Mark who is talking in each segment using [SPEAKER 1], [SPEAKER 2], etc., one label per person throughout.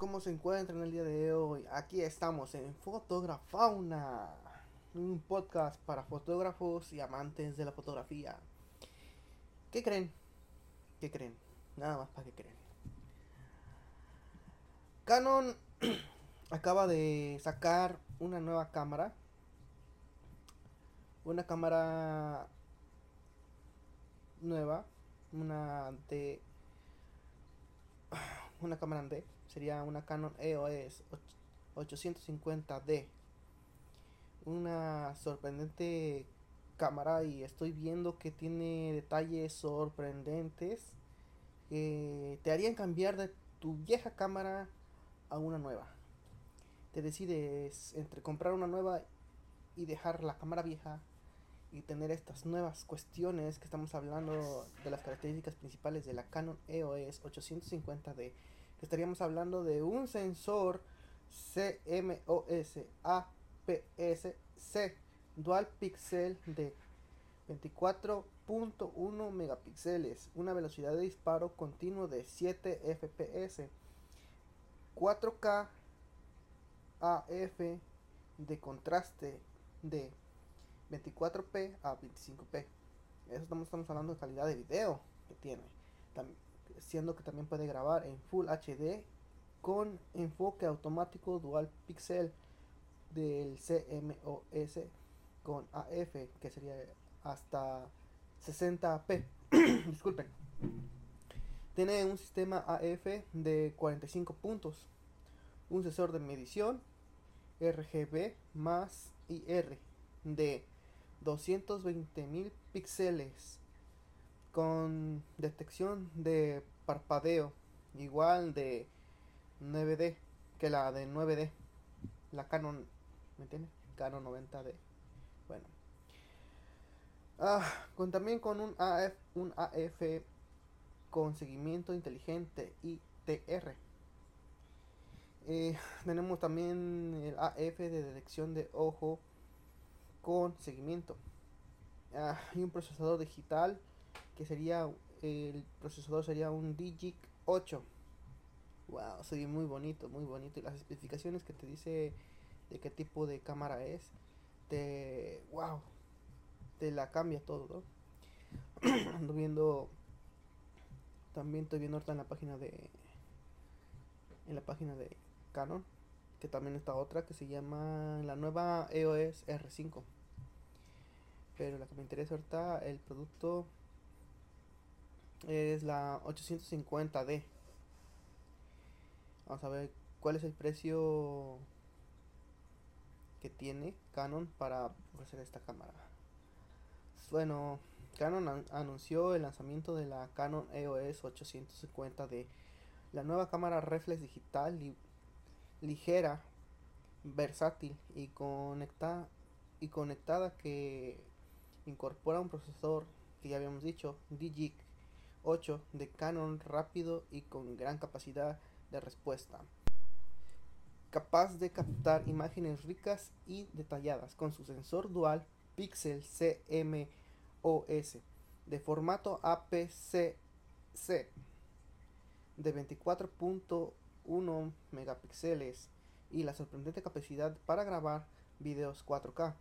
[SPEAKER 1] ¿cómo se encuentran el día de hoy? Aquí estamos en Fotografauna, un podcast para fotógrafos y amantes de la fotografía. ¿Qué creen? ¿Qué creen? Nada más para que creen. Canon acaba de sacar una nueva cámara. Una cámara nueva, una de una cámara D, sería una Canon EOS 850D. Una sorprendente cámara y estoy viendo que tiene detalles sorprendentes que te harían cambiar de tu vieja cámara a una nueva. Te decides entre comprar una nueva y dejar la cámara vieja y tener estas nuevas cuestiones que estamos hablando de las características principales de la Canon EOS 850D, que estaríamos hablando de un sensor CMOS APS-C dual pixel de 24.1 megapíxeles, una velocidad de disparo continuo de 7 fps, 4K AF de contraste de 24p a 25p. Eso estamos, estamos hablando de calidad de video que tiene. Siendo que también puede grabar en Full HD con enfoque automático dual pixel del CMOS con AF que sería hasta 60p. Disculpen. Tiene un sistema AF de 45 puntos, un sensor de medición RGB más IR de 220 mil píxeles con detección de parpadeo igual de 9D que la de 9D la Canon ¿me? Canon 90D bueno ah, con también con un AF un AF con seguimiento inteligente ITR eh, tenemos también el AF de detección de ojo con seguimiento. Ah, hay un procesador digital que sería el procesador sería un Digic 8. Wow, sería muy bonito, muy bonito. Y las especificaciones que te dice de qué tipo de cámara es, te wow, te la cambia todo, Ando viendo también estoy viendo ahorita en la página de en la página de Canon que también está otra que se llama la nueva EOS R5. Pero la que me interesa ahorita, el producto es la 850D. Vamos a ver cuál es el precio que tiene Canon para ofrecer esta cámara. Bueno, Canon anunció el lanzamiento de la Canon EOS 850D, la nueva cámara reflex digital ligera, versátil y conectada y conectada que incorpora un procesador que ya habíamos dicho, Digic 8 de Canon rápido y con gran capacidad de respuesta. Capaz de captar imágenes ricas y detalladas con su sensor dual Pixel CMOS de formato APC-C de 24. 1 megapíxeles y la sorprendente capacidad para grabar videos 4K.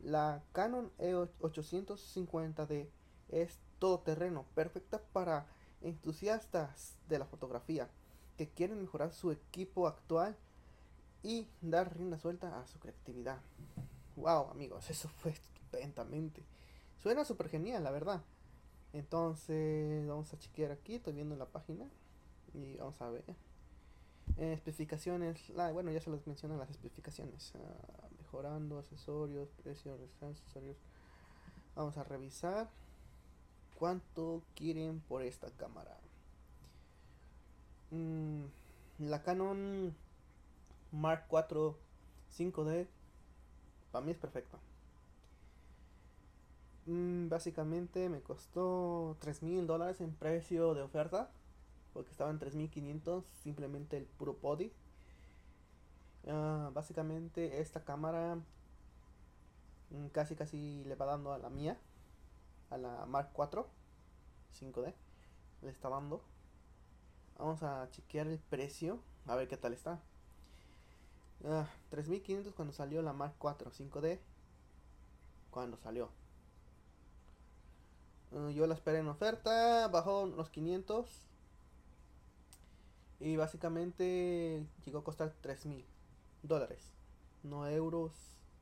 [SPEAKER 1] La Canon E850D es todoterreno, perfecta para entusiastas de la fotografía que quieren mejorar su equipo actual y dar rienda suelta a su creatividad. Wow, amigos, eso fue estupendamente. Suena súper genial, la verdad. Entonces, vamos a chequear aquí, estoy viendo la página y vamos a ver. Eh, especificaciones, bueno, ya se les mencionan las especificaciones. Ah, mejorando accesorios, precios, accesorios. Vamos a revisar cuánto quieren por esta cámara. Mm, la Canon Mark IV 5D para mí es perfecta. Mm, básicamente me costó 3 mil dólares en precio de oferta porque estaba en 3500 simplemente el puro body ah, básicamente esta cámara mm, casi casi le va dando a la mía a la Mark 4 5D le está dando Vamos a chequear el precio. A ver qué tal está. Ah, 3500 cuando salió la Mark 4 5D. Cuando salió. Ah, yo la esperé en oferta. Bajó los 500. Y básicamente llegó a costar 3000 dólares. No euros,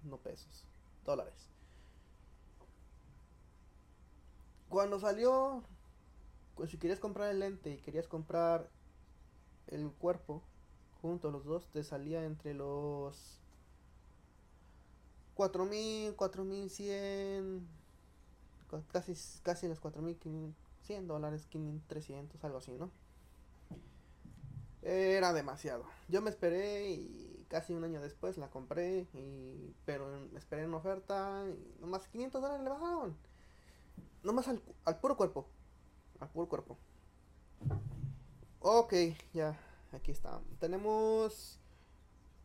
[SPEAKER 1] no pesos. Dólares. Cuando salió, pues si querías comprar el lente y querías comprar el cuerpo, juntos los dos, te salía entre los 4000, 4100, casi, casi los 4100 dólares, 300, algo así, ¿no? Era demasiado. Yo me esperé y casi un año después la compré, y, pero esperé en oferta y nomás 500 dólares le bajaron. Nomás al, al puro cuerpo. Al puro cuerpo. Ok, ya. Aquí está. Tenemos...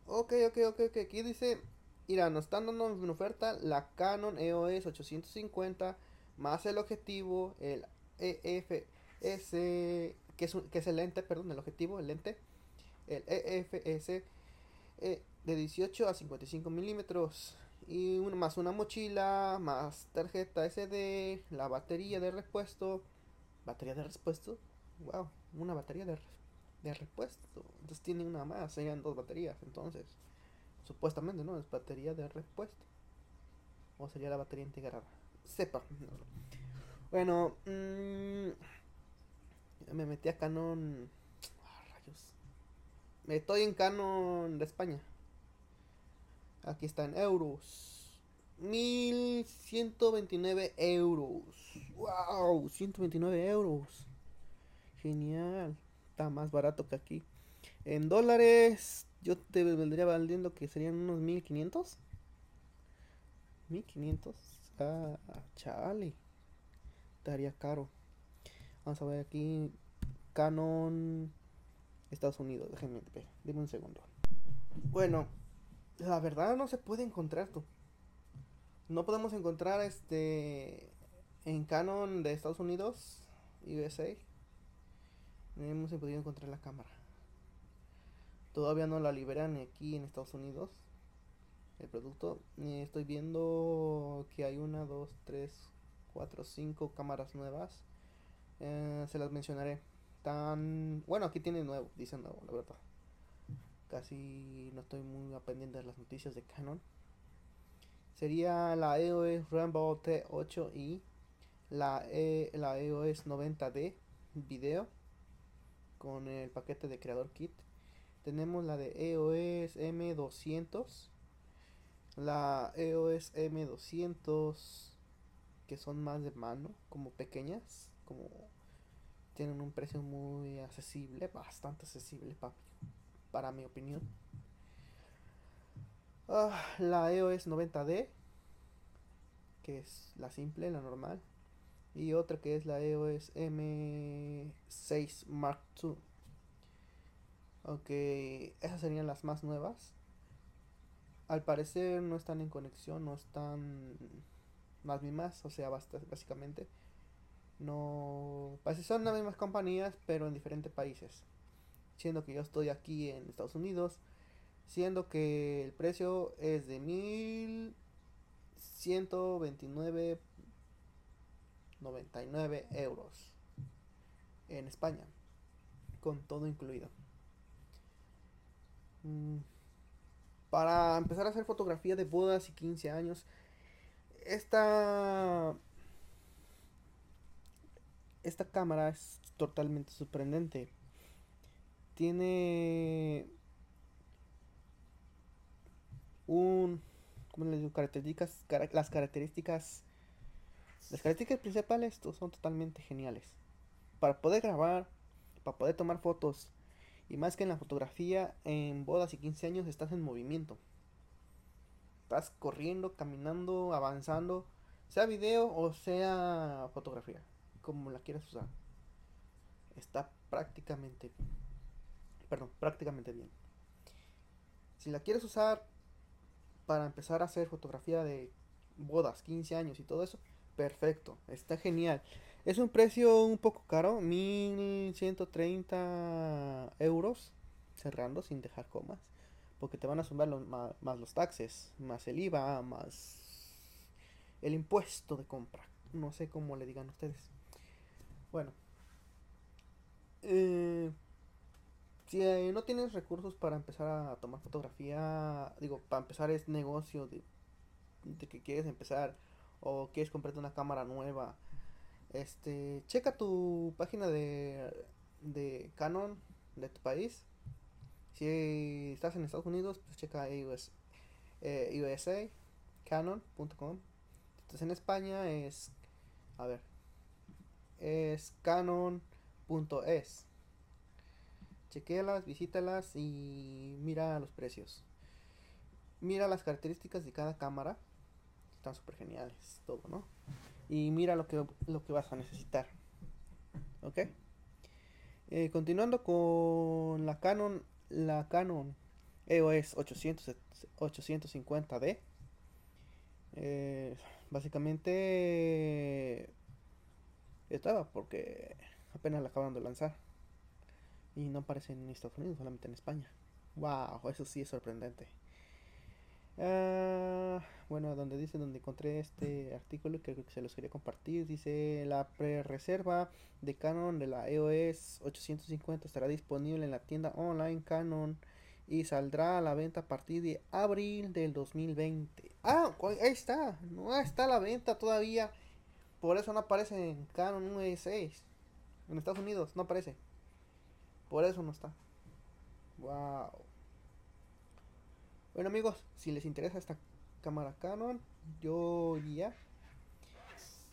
[SPEAKER 1] Ok, ok, ok, ok. Aquí dice... Mira, nos están dando en oferta la Canon EOS 850 más el objetivo, el EFS, que es, que es el lente, perdón, el objetivo, el lente, el EFS eh, de 18 a 55 milímetros y una, más una mochila, más tarjeta SD, la batería de repuesto, batería de repuesto, wow, una batería de de repuesto. Entonces tiene una más, serían dos baterías. Entonces, supuestamente, ¿no? Es batería de repuesto. O sería la batería integrada. Sepa. Bueno, mmm, me metí a Canon. Ah, rayos. Me estoy en Canon de España. Aquí está en euros. 1129 euros. ¡Wow! 129 euros. Genial está más barato que aquí. En dólares, yo te vendría valiendo que serían unos 1500. 1500. Ah, chale. Estaría caro. Vamos a ver aquí. Canon. Estados Unidos. Déjenme. Dime un segundo. Bueno, la verdad no se puede encontrar tú. No podemos encontrar este. En Canon de Estados Unidos. USA no hemos podido encontrar la cámara. Todavía no la liberan aquí en Estados Unidos. El producto. Estoy viendo que hay una, dos, tres, cuatro, cinco cámaras nuevas. Eh, se las mencionaré. Tan. Bueno, aquí tiene nuevo, dice nuevo, la verdad. Casi no estoy muy pendiente de las noticias de Canon. Sería la EOS Rainbow T8 y la, e, la EOS 90D video con el paquete de creador kit. Tenemos la de EOS M200, la EOS M200 que son más de mano, como pequeñas, como tienen un precio muy accesible, bastante accesible para mi opinión. Ah, la EOS 90D, que es la simple, la normal y otra que es la EOS M6 Mark II. Ok, esas serían las más nuevas. Al parecer no están en conexión, no están más ni más, o sea, básicamente no, pues son las mismas compañías, pero en diferentes países. Siendo que yo estoy aquí en Estados Unidos, siendo que el precio es de 1129 99 euros en España, con todo incluido. Mm, para empezar a hacer fotografía de bodas y 15 años, esta esta cámara es totalmente sorprendente. Tiene un ¿cómo les digo? las características las características principales son totalmente geniales. Para poder grabar, para poder tomar fotos, y más que en la fotografía, en bodas y 15 años estás en movimiento. Estás corriendo, caminando, avanzando, sea video o sea fotografía, como la quieras usar. Está prácticamente, perdón, prácticamente bien. Si la quieres usar para empezar a hacer fotografía de bodas, 15 años y todo eso, perfecto, está genial. Es un precio un poco caro, 1130 euros, cerrando sin dejar comas, porque te van a sumar los, más, los taxes, más el IVA, más el impuesto de compra. No sé cómo le digan ustedes. Bueno. Eh, si eh, no tienes recursos para empezar a tomar fotografía, digo, para empezar es negocio de, que quieres empezar o quieres comprarte una cámara nueva, este, checa tu página de, de Canon de tu país. Si estás en Estados Unidos, pues checa US, eh, USA, canon.com. Entonces en España es, a ver, es canon.es. Chequealas, visítalas y mira los precios. Mira las características de cada cámara. Están súper geniales, todo, ¿no? Y mira lo que, lo que vas a necesitar. ¿Ok? Eh, continuando con la Canon, la Canon EOS 800, 850D. Eh, básicamente estaba porque apenas la acaban de lanzar. Y no aparece en Estados Unidos, solamente en España. Wow, eso sí es sorprendente. Uh, bueno, donde dice, donde encontré este artículo que se los quería compartir, dice la pre-reserva de Canon de la EOS 850 estará disponible en la tienda online Canon y saldrá a la venta a partir de abril del 2020. Ah, ahí está, no está a la venta todavía. Por eso no aparece en Canon 1.6. En Estados Unidos no aparece. Por eso no está. Wow. Bueno amigos, si les interesa esta cámara Canon, yo ya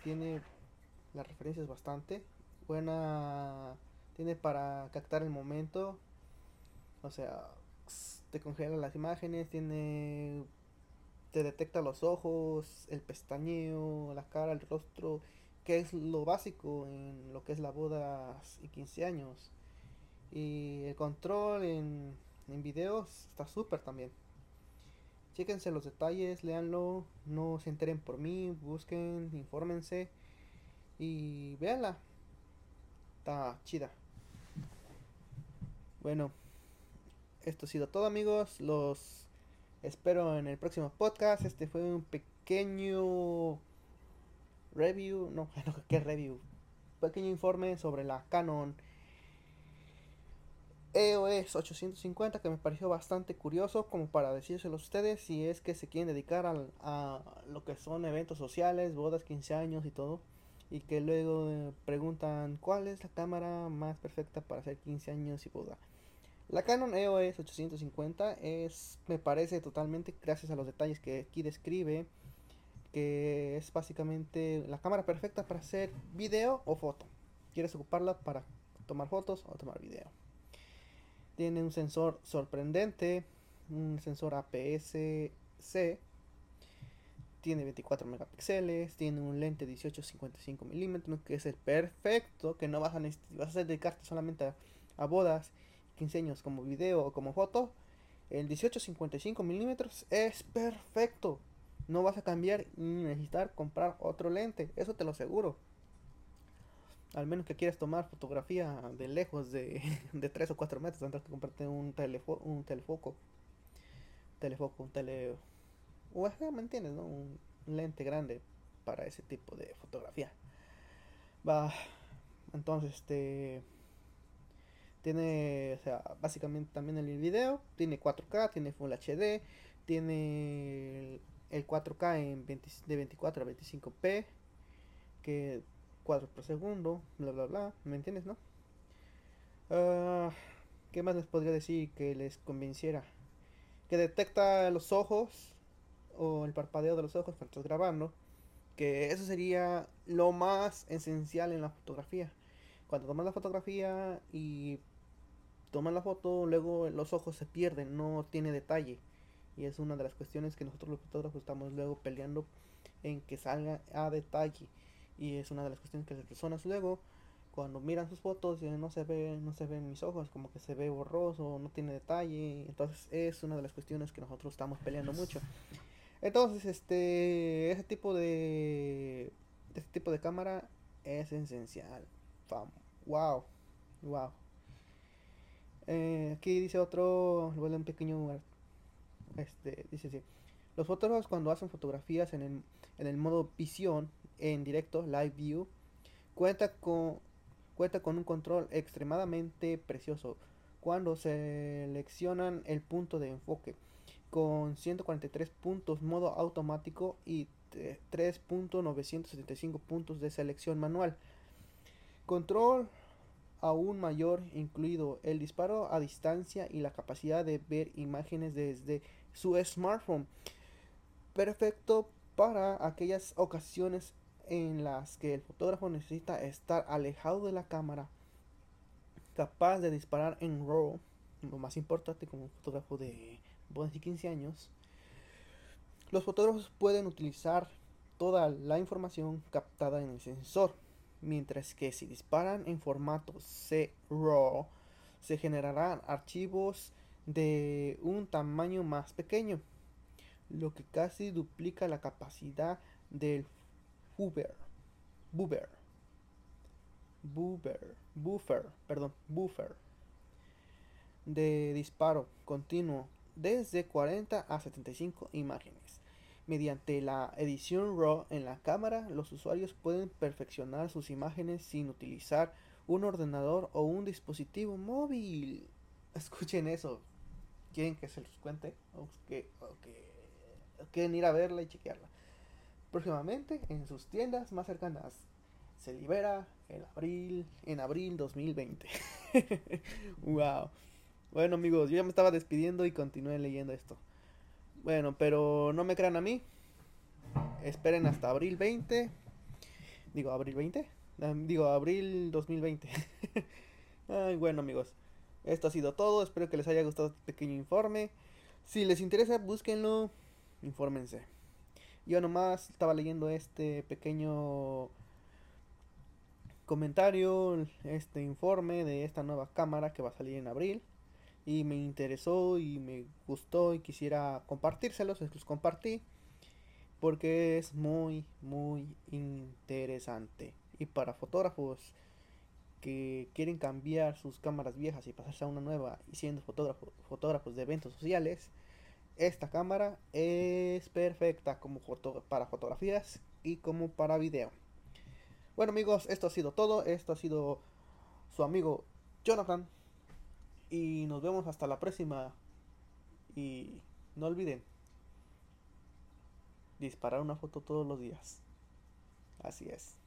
[SPEAKER 1] tiene las referencias bastante buena, tiene para captar el momento, o sea, te congela las imágenes, tiene te detecta los ojos, el pestañeo, la cara, el rostro, que es lo básico en lo que es la boda y 15 años. Y el control en, en videos está súper también. Chéquense los detalles, leanlo, no se enteren por mí, busquen, infórmense y véanla. Está chida. Bueno, esto ha sido todo amigos, los espero en el próximo podcast. Este fue un pequeño review, no, no, ¿qué review? Pequeño informe sobre la Canon EOS 850 que me pareció bastante curioso como para decírselo a ustedes si es que se quieren dedicar a, lo que son eventos sociales, bodas, 15 años y todo y que luego eh, preguntan cuál es la cámara más perfecta para hacer 15 años y boda. La Canon EOS 850 es, me parece totalmente, gracias a los detalles que aquí describe, que es básicamente la cámara perfecta para hacer video o foto. Quieres ocuparla para tomar fotos o tomar video. Tiene un sensor sorprendente, un sensor APS-C. Tiene 24 megapíxeles, tiene un lente 18-55 milímetros, que es el perfecto, que no vas a vas dedicarte solamente a, bodas, 15 años como video o como foto. El 18-55 milímetros es perfecto. No vas a cambiar ni necesitar comprar otro lente, eso te lo aseguro. Al menos que quieras tomar fotografía de lejos de, de 3 o 4 metros, tendrás que comprarte un, telefo un telefoco. Telefoco, un tele... O ¿me entiendes? No? Un lente grande para ese tipo de fotografía. Va. Entonces, este... Tiene, o sea, básicamente también el video. Tiene 4K, tiene Full HD. Tiene el 4K en de 24 a 25p. Que cuadros por segundo, bla bla bla, ¿me entiendes, no? Uh, ¿Qué más les podría decir que les convenciera? Que detecta los ojos o el parpadeo de los ojos cuando estás grabando. Que eso sería lo más esencial en la fotografía. Cuando tomas la fotografía y tomas la foto, luego los ojos se pierden, no tiene detalle. Y es una de las cuestiones que nosotros los fotógrafos estamos luego peleando en que salga a detalle y es una de las cuestiones que las personas luego cuando miran sus fotos no se ve no se ven mis ojos como que se ve borroso no tiene detalle entonces es una de las cuestiones que nosotros estamos peleando mucho entonces este ese tipo de este tipo de cámara es esencial. Wow, wow. Eh, aquí dice otro, vuelve un pequeño este, dice así. Los fotógrafos cuando hacen fotografías en el, en el modo visión en directo, live view, cuenta con, cuenta con un control extremadamente precioso cuando seleccionan el punto de enfoque con 143 puntos modo automático y 3.975 puntos de selección manual. Control aún mayor, incluido el disparo a distancia y la capacidad de ver imágenes desde su smartphone. Perfecto para aquellas ocasiones en las que el fotógrafo necesita estar alejado de la cámara, capaz de disparar en RAW, lo más importante como un fotógrafo de de 15 años, los fotógrafos pueden utilizar toda la información captada en el sensor, mientras que si disparan en formato C-RAW, se generarán archivos de un tamaño más pequeño, lo que casi duplica la capacidad del buffer, buffer, buffer, buffer, perdón, buffer de disparo continuo desde 40 a 75 imágenes. Mediante la edición RAW en la cámara, los usuarios pueden perfeccionar sus imágenes sin utilizar un ordenador o un dispositivo móvil. Escuchen eso. ¿Quieren que se los cuente? ¿O quieren ir a verla y chequearla? Próximamente en sus tiendas más cercanas. Se libera en abril, en abril 2020. wow. Bueno amigos, yo ya me estaba despidiendo y continué leyendo esto. Bueno, pero no me crean a mí. Esperen hasta abril 20. Digo, abril 20. Ah, digo, abril 2020. Ay, bueno amigos. Esto ha sido todo. Espero que les haya gustado este pequeño informe. Si les interesa, búsquenlo. Infórmense. Yo nomás estaba leyendo este pequeño comentario, este informe de esta nueva cámara que va a salir en abril. Y me interesó y me gustó y quisiera compartírselos, los compartí porque es muy muy interesante. Y para fotógrafos que quieren cambiar sus cámaras viejas y pasarse a una nueva y siendo fotógrafos fotógrafos de eventos sociales esta cámara es perfecta como para fotografías y como para video bueno amigos esto ha sido todo esto ha sido su amigo Jonathan y nos vemos hasta la próxima. Y no olviden disparar una foto todos los días. Así es.